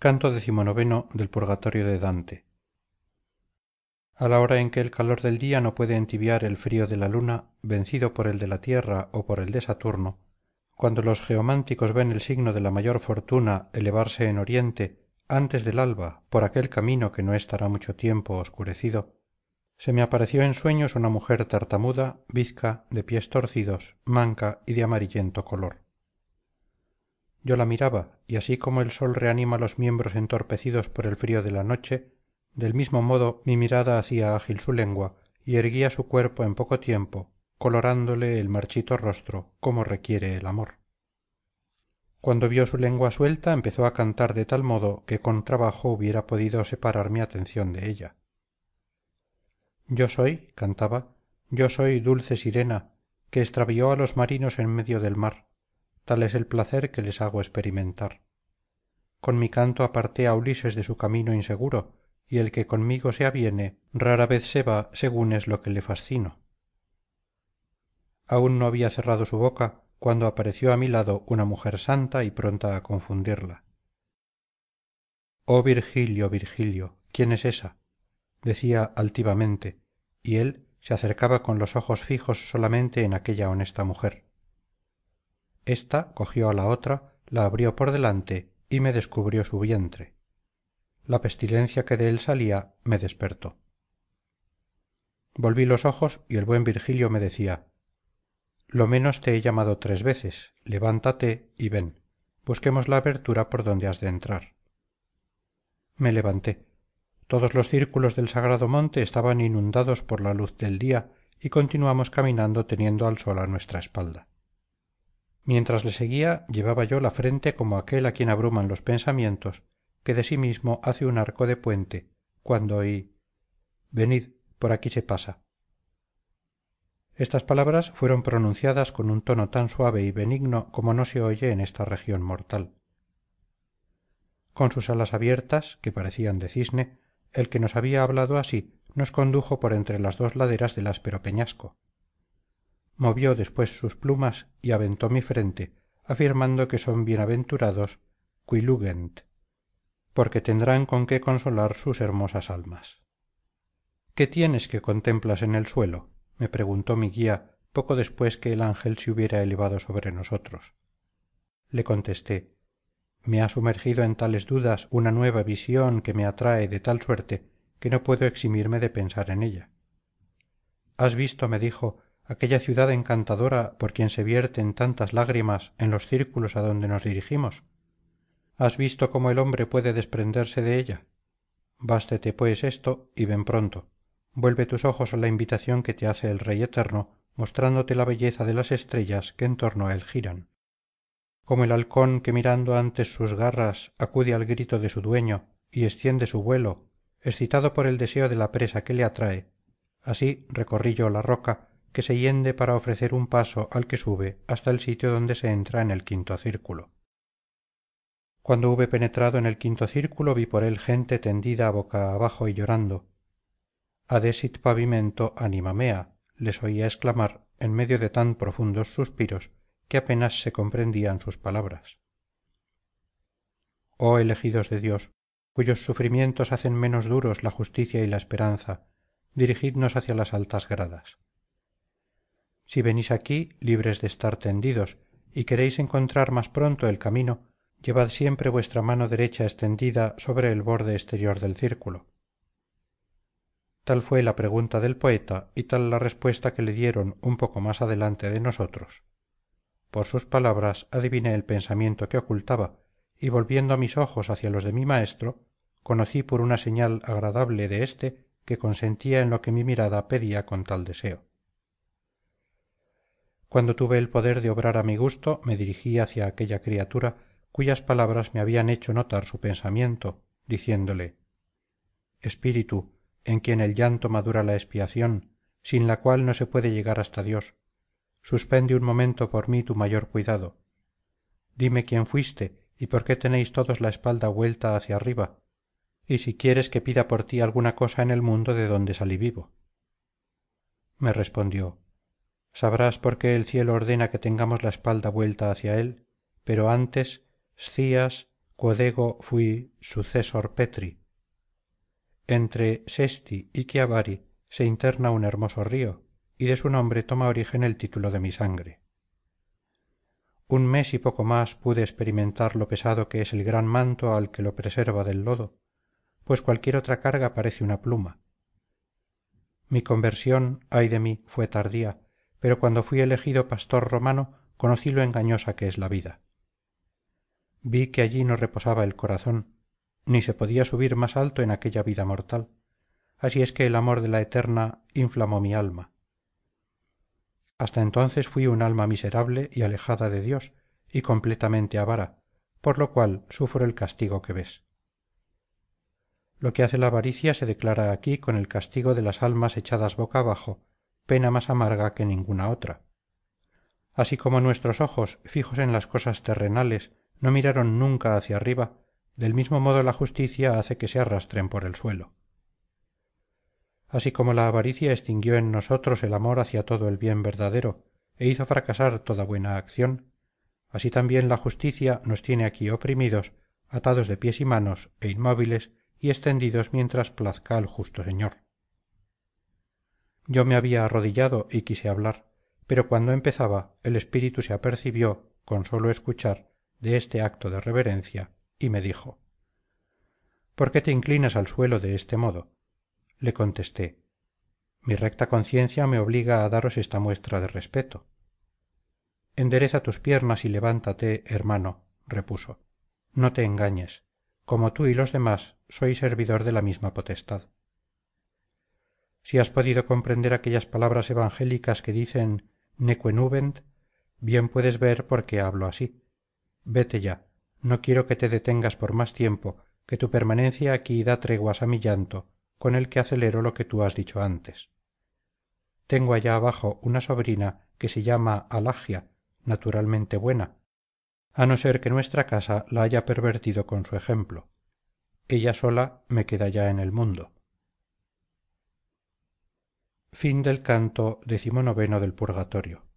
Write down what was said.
canto del purgatorio de dante. A la hora en que el calor del día no puede entibiar el frío de la luna vencido por el de la tierra o por el de saturno cuando los geománticos ven el signo de la mayor fortuna elevarse en oriente antes del alba por aquel camino que no estará mucho tiempo oscurecido se me apareció en sueños una mujer tartamuda bizca de pies torcidos manca y de amarillento color yo la miraba y así como el sol reanima los miembros entorpecidos por el frío de la noche del mismo modo mi mirada hacía ágil su lengua y erguía su cuerpo en poco tiempo colorándole el marchito rostro como requiere el amor. Cuando vio su lengua suelta empezó a cantar de tal modo que con trabajo hubiera podido separar mi atención de ella. Yo soy cantaba yo soy dulce sirena que extravió a los marinos en medio del mar tal es el placer que les hago experimentar. Con mi canto aparté a ulises de su camino inseguro y el que conmigo se aviene rara vez se va según es lo que le fascino. Aún no había cerrado su boca cuando apareció a mi lado una mujer santa y pronta a confundirla. Oh virgilio virgilio quién es ésa decía altivamente y él se acercaba con los ojos fijos solamente en aquella honesta mujer esta cogió a la otra la abrió por delante y me descubrió su vientre. La pestilencia que de él salía me despertó. Volví los ojos y el buen virgilio me decía lo menos te he llamado tres veces. Levántate y ven. Busquemos la abertura por donde has de entrar. Me levanté. Todos los círculos del sagrado monte estaban inundados por la luz del día y continuamos caminando teniendo al sol a nuestra espalda mientras le seguía llevaba yo la frente como aquel a quien abruman los pensamientos que de sí mismo hace un arco de puente cuando oí venid por aquí se pasa estas palabras fueron pronunciadas con un tono tan suave y benigno como no se oye en esta región mortal. Con sus alas abiertas que parecían de cisne el que nos había hablado así nos condujo por entre las dos laderas del áspero peñasco movió después sus plumas y aventó mi frente afirmando que son bienaventurados quilugent porque tendrán con qué consolar sus hermosas almas. Qué tienes que contemplas en el suelo me preguntó mi guía poco después que el ángel se hubiera elevado sobre nosotros. Le contesté me ha sumergido en tales dudas una nueva visión que me atrae de tal suerte que no puedo eximirme de pensar en ella has visto me dijo aquella ciudad encantadora por quien se vierten tantas lágrimas en los círculos a donde nos dirigimos has visto cómo el hombre puede desprenderse de ella bástete pues esto y ven pronto. Vuelve tus ojos a la invitación que te hace el rey eterno mostrándote la belleza de las estrellas que en torno a él giran. Como el halcón que mirando antes sus garras acude al grito de su dueño y extiende su vuelo excitado por el deseo de la presa que le atrae así recorrí yo la roca que se hiende para ofrecer un paso al que sube hasta el sitio donde se entra en el quinto círculo. Cuando hube penetrado en el quinto círculo vi por él gente tendida boca abajo y llorando. Adesit pavimento anima mea les oía exclamar en medio de tan profundos suspiros que apenas se comprendían sus palabras. Oh elegidos de dios cuyos sufrimientos hacen menos duros la justicia y la esperanza dirigidnos hacia las altas gradas si venís aquí libres de estar tendidos y queréis encontrar más pronto el camino llevad siempre vuestra mano derecha extendida sobre el borde exterior del círculo. Tal fue la pregunta del poeta y tal la respuesta que le dieron un poco más adelante de nosotros. Por sus palabras adiviné el pensamiento que ocultaba y volviendo mis ojos hacia los de mi maestro conocí por una señal agradable de éste que consentía en lo que mi mirada pedía con tal deseo cuando tuve el poder de obrar a mi gusto me dirigí hacia aquella criatura cuyas palabras me habían hecho notar su pensamiento diciéndole espíritu en quien el llanto madura la expiación sin la cual no se puede llegar hasta dios suspende un momento por mí tu mayor cuidado. Dime quién fuiste y por qué tenéis todos la espalda vuelta hacia arriba y si quieres que pida por ti alguna cosa en el mundo de donde salí vivo me respondió sabrás por qué el cielo ordena que tengamos la espalda vuelta hacia él pero antes scias quod fui successor petri. Entre sesti y chiavari se interna un hermoso río y de su nombre toma origen el título de mi sangre. Un mes y poco más pude experimentar lo pesado que es el gran manto al que lo preserva del lodo pues cualquier otra carga parece una pluma. Mi conversión ay de mí fue tardía pero cuando fui elegido pastor romano conocí lo engañosa que es la vida. Vi que allí no reposaba el corazón ni se podía subir más alto en aquella vida mortal. Así es que el amor de la eterna inflamó mi alma. Hasta entonces fui un alma miserable y alejada de dios y completamente avara por lo cual sufro el castigo que ves. Lo que hace la avaricia se declara aquí con el castigo de las almas echadas boca abajo pena más amarga que ninguna otra. Así como nuestros ojos fijos en las cosas terrenales no miraron nunca hacia arriba del mismo modo la justicia hace que se arrastren por el suelo. Así como la avaricia extinguió en nosotros el amor hacia todo el bien verdadero e hizo fracasar toda buena acción así también la justicia nos tiene aquí oprimidos atados de pies y manos e inmóviles y extendidos mientras plazca al justo señor yo me había arrodillado y quise hablar pero cuando empezaba el espíritu se apercibió con sólo escuchar de este acto de reverencia y me dijo por qué te inclinas al suelo de este modo le contesté mi recta conciencia me obliga a daros esta muestra de respeto. Endereza tus piernas y levántate hermano repuso no te engañes como tú y los demás soy servidor de la misma potestad si has podido comprender aquellas palabras evangélicas que dicen neque nubent bien puedes ver por qué hablo así. Vete ya. No quiero que te detengas por más tiempo que tu permanencia aquí da treguas a mi llanto con el que acelero lo que tú has dicho antes. Tengo allá abajo una sobrina que se llama alagia naturalmente buena a no ser que nuestra casa la haya pervertido con su ejemplo. Ella sola me queda ya en el mundo canto del purgatorio